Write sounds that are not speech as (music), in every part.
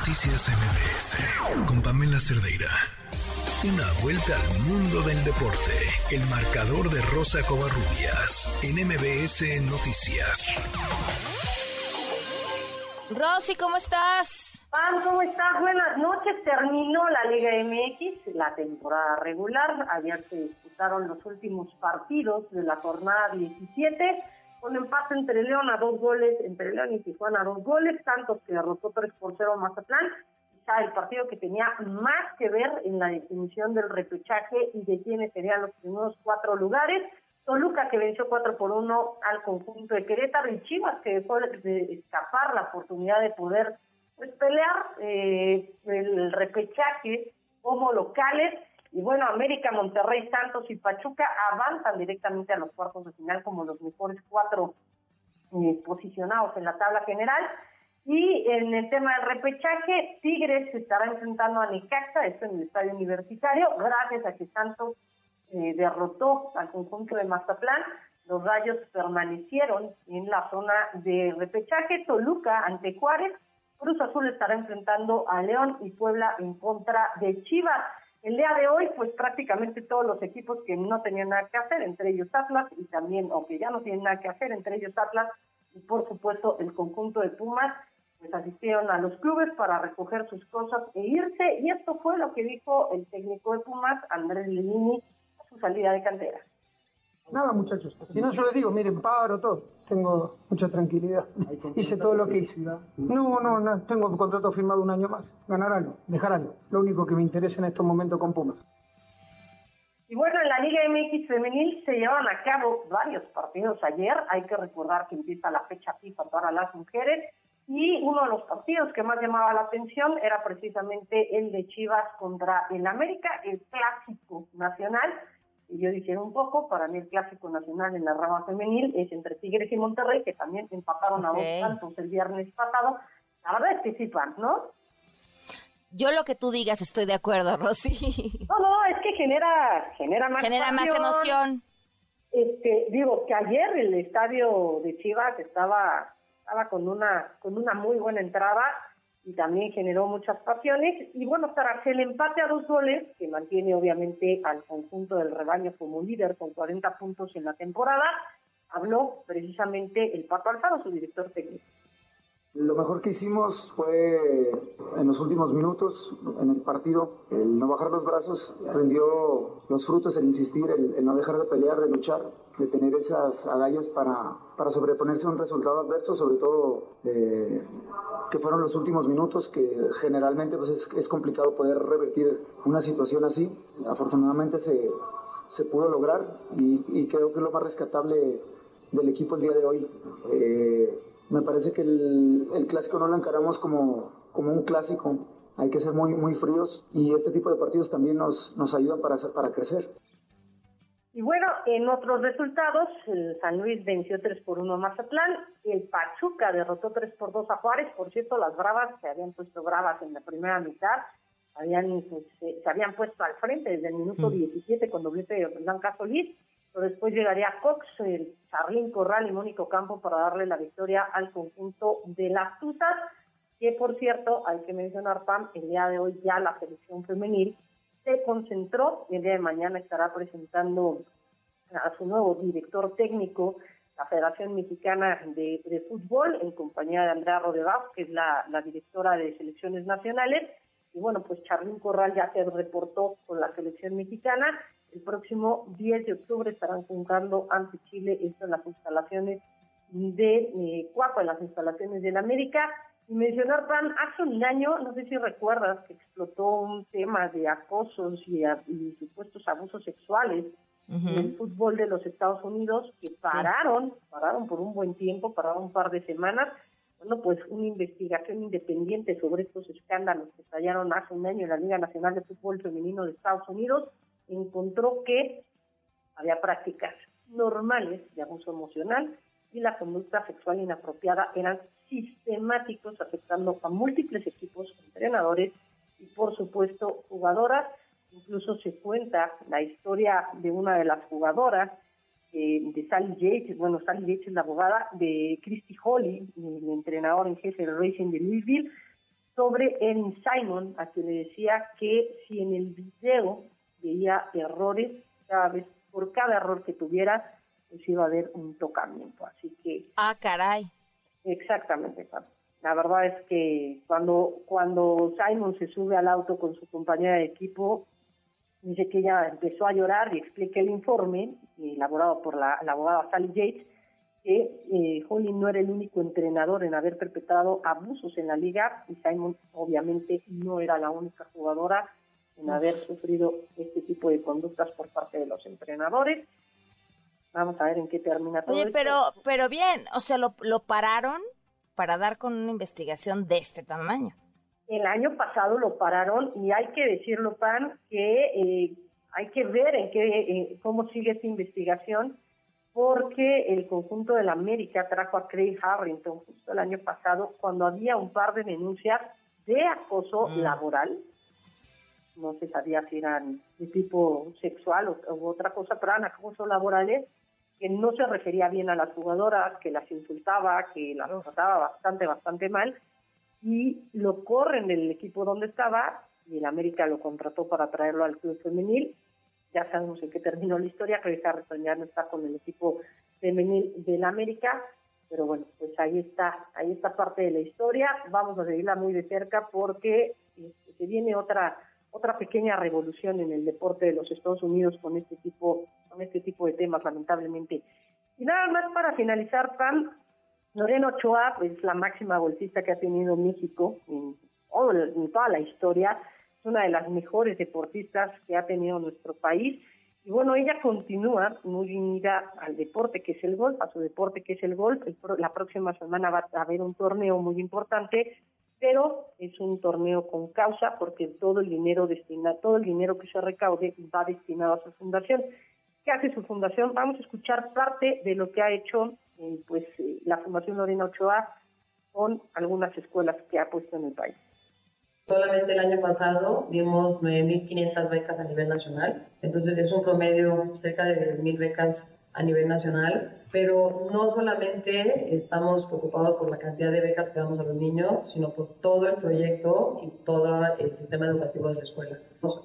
Noticias MBS con Pamela Cerdeira. Una vuelta al mundo del deporte. El marcador de Rosa Covarrubias en MBS Noticias. Rosy, ¿cómo estás? Pam, ¿cómo estás? Buenas noches. Terminó la Liga MX, la temporada regular. Ayer se disputaron los últimos partidos de la jornada 17 con empate entre León a dos goles, entre León y Tijuana a dos goles, tanto que derrotó 3 por 0 Mazatlán, quizá el partido que tenía más que ver en la definición del repechaje y de quiénes serían los primeros cuatro lugares. Toluca que venció 4 por 1 al conjunto de Querétaro y Chivas que dejó de escapar la oportunidad de poder pues, pelear eh, el repechaje como locales y bueno, América, Monterrey, Santos y Pachuca avanzan directamente a los cuartos de final como los mejores cuatro eh, posicionados en la tabla general. Y en el tema del repechaje, Tigres se estará enfrentando a Necaxa, esto en el estadio universitario, gracias a que Santos eh, derrotó al conjunto de Mazatlán. Los rayos permanecieron en la zona de repechaje. Toluca ante Juárez. Cruz Azul estará enfrentando a León y Puebla en contra de Chivas. El día de hoy, pues prácticamente todos los equipos que no tenían nada que hacer, entre ellos Atlas, y también, o que ya no tienen nada que hacer, entre ellos Atlas, y por supuesto el conjunto de Pumas, pues asistieron a los clubes para recoger sus cosas e irse, y esto fue lo que dijo el técnico de Pumas, Andrés Lenini, a su salida de cantera. Nada, muchachos. Si no, yo les digo, miren, paro todo. Tengo mucha tranquilidad. (laughs) Hice todo lo que hice. No, no, no. Tengo un contrato firmado un año más. Ganar algo, dejar algo. Lo único que me interesa en estos momentos con Pumas. Y bueno, en la Liga MX femenil se llevan a cabo varios partidos ayer. Hay que recordar que empieza la fecha FIFA para las mujeres. Y uno de los partidos que más llamaba la atención era precisamente el de Chivas contra el América, el clásico nacional y yo dijeron un poco, para mí el clásico nacional en la rama femenil es entre Tigres y Monterrey, que también empataron a dos tantos el viernes pasado. La verdad es que sí, pan, ¿no? Yo lo que tú digas estoy de acuerdo, Rosy. No, no, es que genera, genera más Genera más emoción. Este, digo que ayer el estadio de Chivas estaba, estaba con una, con una muy buena entrada y también generó muchas pasiones. Y bueno, tras el empate a dos goles, que mantiene obviamente al conjunto del rebaño como líder con 40 puntos en la temporada, habló precisamente el Pato Alfaro, su director técnico. Lo mejor que hicimos fue en los últimos minutos en el partido, el no bajar los brazos rindió los frutos, el insistir, el, no dejar de pelear, de luchar, de tener esas agallas para, para sobreponerse a un resultado adverso, sobre todo eh, que fueron los últimos minutos, que generalmente pues es, es, complicado poder revertir una situación así. Afortunadamente se, se pudo lograr y, y, creo que es lo más rescatable del equipo el día de hoy. Eh, me parece que el, el clásico no lo encaramos como, como un clásico. Hay que ser muy, muy fríos y este tipo de partidos también nos, nos ayudan para, para crecer. Y bueno, en otros resultados, el San Luis venció 3 por 1 a Mazatlán, el Pachuca derrotó 3 por 2 a Juárez, por cierto, las Bravas se habían puesto bravas en la primera mitad, habían, pues, se, habían puesto al frente desde el minuto 17 mm. con doblete de Solís, pero después llegaría Cox, el Charlín Corral y Mónico Campo para darle la victoria al conjunto de las Tuzas, que por cierto, hay que mencionar, Pam, el día de hoy ya la selección femenil se concentró y el día de mañana estará presentando a su nuevo director técnico, la Federación Mexicana de, Fútbol, en compañía de Andrea Rodebaz, que es la, la directora de selecciones nacionales. Y bueno, pues Charlín Corral ya se reportó con la selección mexicana el próximo 10 de octubre estarán juntando ante Chile, esto en las instalaciones de eh, Cuapa, en las instalaciones del América. Y mencionar, Pan, hace un año, no sé si recuerdas, que explotó un tema de acosos y, supuestos abusos sexuales en el fútbol de los Estados Unidos, que pararon, pararon por un buen tiempo, pararon un par de semanas. Bueno, pues una investigación independiente sobre estos escándalos que estallaron hace un año en la Liga Nacional de Fútbol Femenino de Estados Unidos encontró que había prácticas normales de abuso emocional y la conducta sexual inapropiada eran sistemáticos afectando a múltiples equipos, entrenadores y por supuesto jugadoras. Incluso se cuenta la historia de una de las jugadoras, eh, de Sally Yates, bueno, Sally Yates es la abogada de Christy Holly, el entrenador en jefe del Racing de Louisville, sobre Erin Simon, a quien le decía que si en el video veía errores, cada vez, por cada error que tuviera, pues iba a haber un tocamiento. Así que... Ah, caray. Exactamente, La verdad es que cuando, cuando Simon se sube al auto con su compañera de equipo, dice que ella empezó a llorar y explica el informe elaborado por la, abogada Sally Yates, que eh, no era el único entrenador en haber perpetrado abusos en la liga y Simon obviamente no era la única jugadora en haber sufrido este tipo de conductas por parte de los entrenadores. Vamos a ver en qué termina todo. Oye, pero, pero bien, o sea, lo, lo pararon para dar con una investigación de este tamaño. El año pasado lo pararon y hay que decirlo, Pan, que eh, hay que ver en qué, cómo sigue esta investigación, porque el conjunto de la América trajo a Craig Harrington justo el año pasado cuando había un par de denuncias de acoso mm. laboral. No se sabía si eran de tipo sexual o, u otra cosa, pero eran acosos laborales que no se refería bien a las jugadoras, que las insultaba, que las trataba bastante, bastante mal, y lo corren del equipo donde estaba, y el América lo contrató para traerlo al club femenil. Ya sabemos en qué terminó la historia, que Harrison ya no está con el equipo femenil del América, pero bueno, pues ahí está, ahí está parte de la historia. Vamos a seguirla muy de cerca porque este, se viene otra otra pequeña revolución en el deporte de los Estados Unidos con este tipo, con este tipo de temas, lamentablemente. Y nada más para finalizar, Pam, Lorena Ochoa, pues la máxima golfista que ha tenido México en, en toda la historia, es una de las mejores deportistas que ha tenido nuestro país. Y bueno, ella continúa muy unida al deporte que es el golf, a su deporte que es el golf. la próxima semana va a haber un torneo muy importante pero es un torneo con causa porque todo el dinero destina, todo el dinero que se recaude va destinado a su fundación. ¿Qué hace su fundación? Vamos a escuchar parte de lo que ha hecho eh, pues eh, la Fundación Lorena Ochoa con algunas escuelas que ha puesto en el país. Solamente el año pasado dimos 9.500 becas a nivel nacional, entonces es un promedio cerca de 10.000 becas a nivel nacional, pero no solamente estamos preocupados por la cantidad de becas que damos a los niños, sino por todo el proyecto y todo el sistema educativo de la escuela,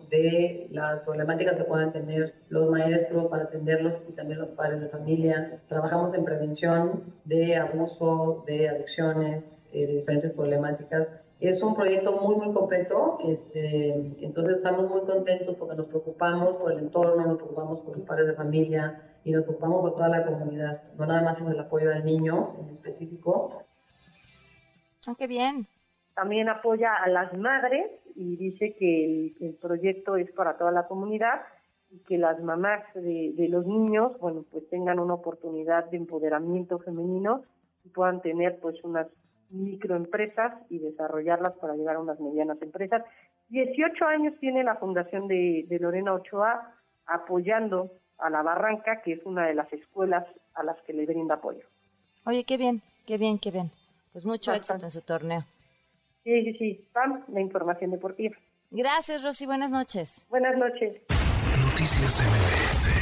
de las problemáticas que puedan tener los maestros para atenderlos y también los padres de familia. Trabajamos en prevención de abuso, de adicciones, eh, de diferentes problemáticas es un proyecto muy, muy completo, este, entonces estamos muy contentos porque nos preocupamos por el entorno, nos preocupamos por los padres de familia, y nos ocupamos por toda la comunidad, no nada más en el apoyo al niño en específico. Ah, qué bien. También apoya a las madres y dice que el, proyecto es para toda la comunidad y que las mamás de, de, los niños, bueno, pues tengan una oportunidad de empoderamiento femenino y puedan tener pues unas microempresas y desarrollarlas para llegar a unas medianas empresas. 18 años tiene la fundación de, de Lorena Ochoa apoyando a la Barranca, que es una de las escuelas a las que le brinda apoyo. Oye, qué bien, qué bien, qué bien. Pues mucho éxito en su torneo. Sí, sí, sí. Pam, la información deportiva. Gracias, Rosy. Buenas noches. Buenas noches. Noticias MBS